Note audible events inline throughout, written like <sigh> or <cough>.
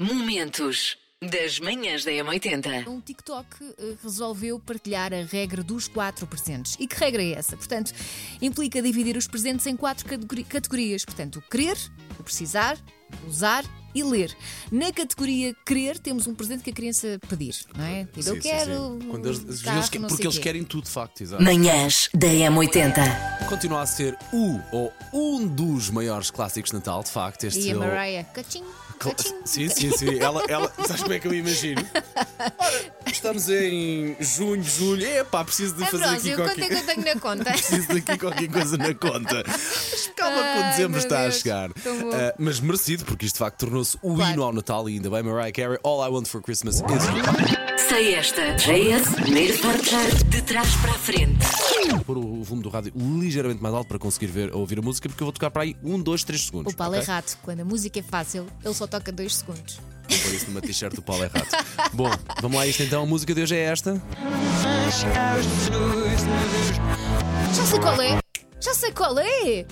Momentos das manhãs da M80. Um TikTok eh, resolveu partilhar a regra dos quatro presentes. E que regra é essa? Portanto, implica dividir os presentes em quatro categori- categorias. Portanto, o querer, o precisar, usar e ler. Na categoria querer, temos um presente que a criança pedir, não é? Diz, eu Sim, sim, quero. sim. Quando eles- carro, eles porque eles quê. querem tudo, de facto, exato. Manhãs da M80. Continua a ser o ou um dos maiores clássicos de Natal, de facto. Este E a é Mariah, cachim, Cla- cachim. Sim, sim, sim. Ela, ela, sabes como é que eu imagino? Ora, estamos em junho, julho. Epá, preciso de fazer aqui quanto é qualquer que eu tenho na conta? Preciso de aqui qualquer coisa na conta. Mas calma que o Ai, dezembro está a Deus, chegar. tão bom. Ah, mas merecido, porque isto de facto tornou-se o Claro. hino ao Natal e ainda bem Mariah Carey. All I Want for Christmas is You. Sei esta. JS, primeiro forjar de trás para a frente. Vou pôr o volume do rádio ligeiramente mais alto para conseguir ver, ouvir a música, porque eu vou tocar para aí um, dois, três segundos. O Paulo é ok? rato. Quando a música é fácil, ele só toca dois segundos. Vou pôr isso numa t-shirt do Paulo é rato. <laughs> Bom, vamos lá, isto então. A música de hoje é esta. Já sei qual é! Já sei qual é!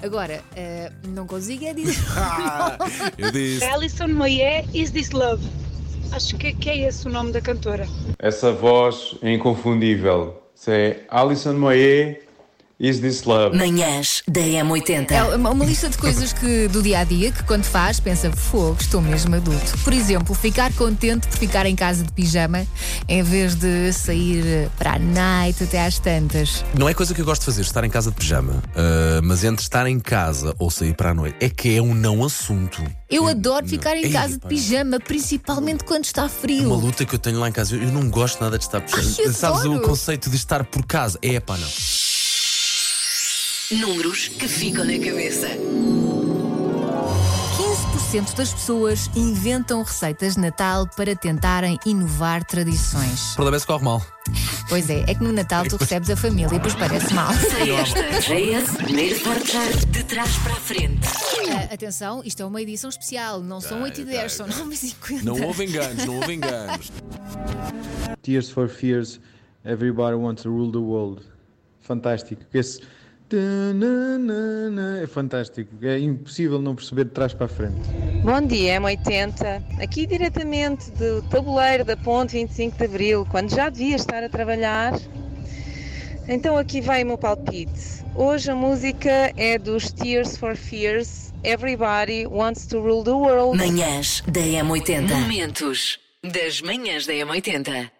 Agora, eh, não consigo é dizer. <laughs> Ah, eu disse. Alison Moyet, Is This Love? Acho que, que é esse o nome da cantora. Essa voz é inconfundível. Se é Alison Moyet, Is This Love? Manhãs da M80. É uma uma lista de coisas que do dia a dia que quando faz pensa, fogo, estou mesmo adulto. Por exemplo, ficar contente por ficar em casa de pijama em vez de sair para a night até às tantas. Não é coisa que eu gosto de fazer, estar em casa de pijama. Ah, mas entre estar em casa ou sair para a noite, é que é um não assunto. Eu adoro Não. ficar em Ei, casa de pijama, principalmente quando está Uma frio. luta que eu tenho lá em casa. Eu eu não gosto nada de estar por Ai, Sabes adoro. o conceito de estar por casa? É pá, não. Números que ficam na cabeça. 15% das pessoas inventam receitas de Natal para tentarem inovar tradições. O problema é se corre mal. Pois é, é que no Natal tu recebes a família e depois parece mal. Esta. Forjar de trás para a frente. Ah, atenção, isto é uma edição especial, não são 8 e 10, são 9 e 50. Não houve enganos, não houve enganos. Tears for Fears, Everybody Wants to Rule the World. Fantástico. Esse. É fantástico. É impossível não perceber de trás para a frente. Bom dia, M80. Aqui diretamente do tabuleiro da Ponte 25 de Abril, quando já devia estar a trabalhar. Então aqui vai o meu palpite. Hoje a música é dos Tears for Fears. Everybody wants to rule the world. Manhãs da M80. Momentos das manhãs da M80.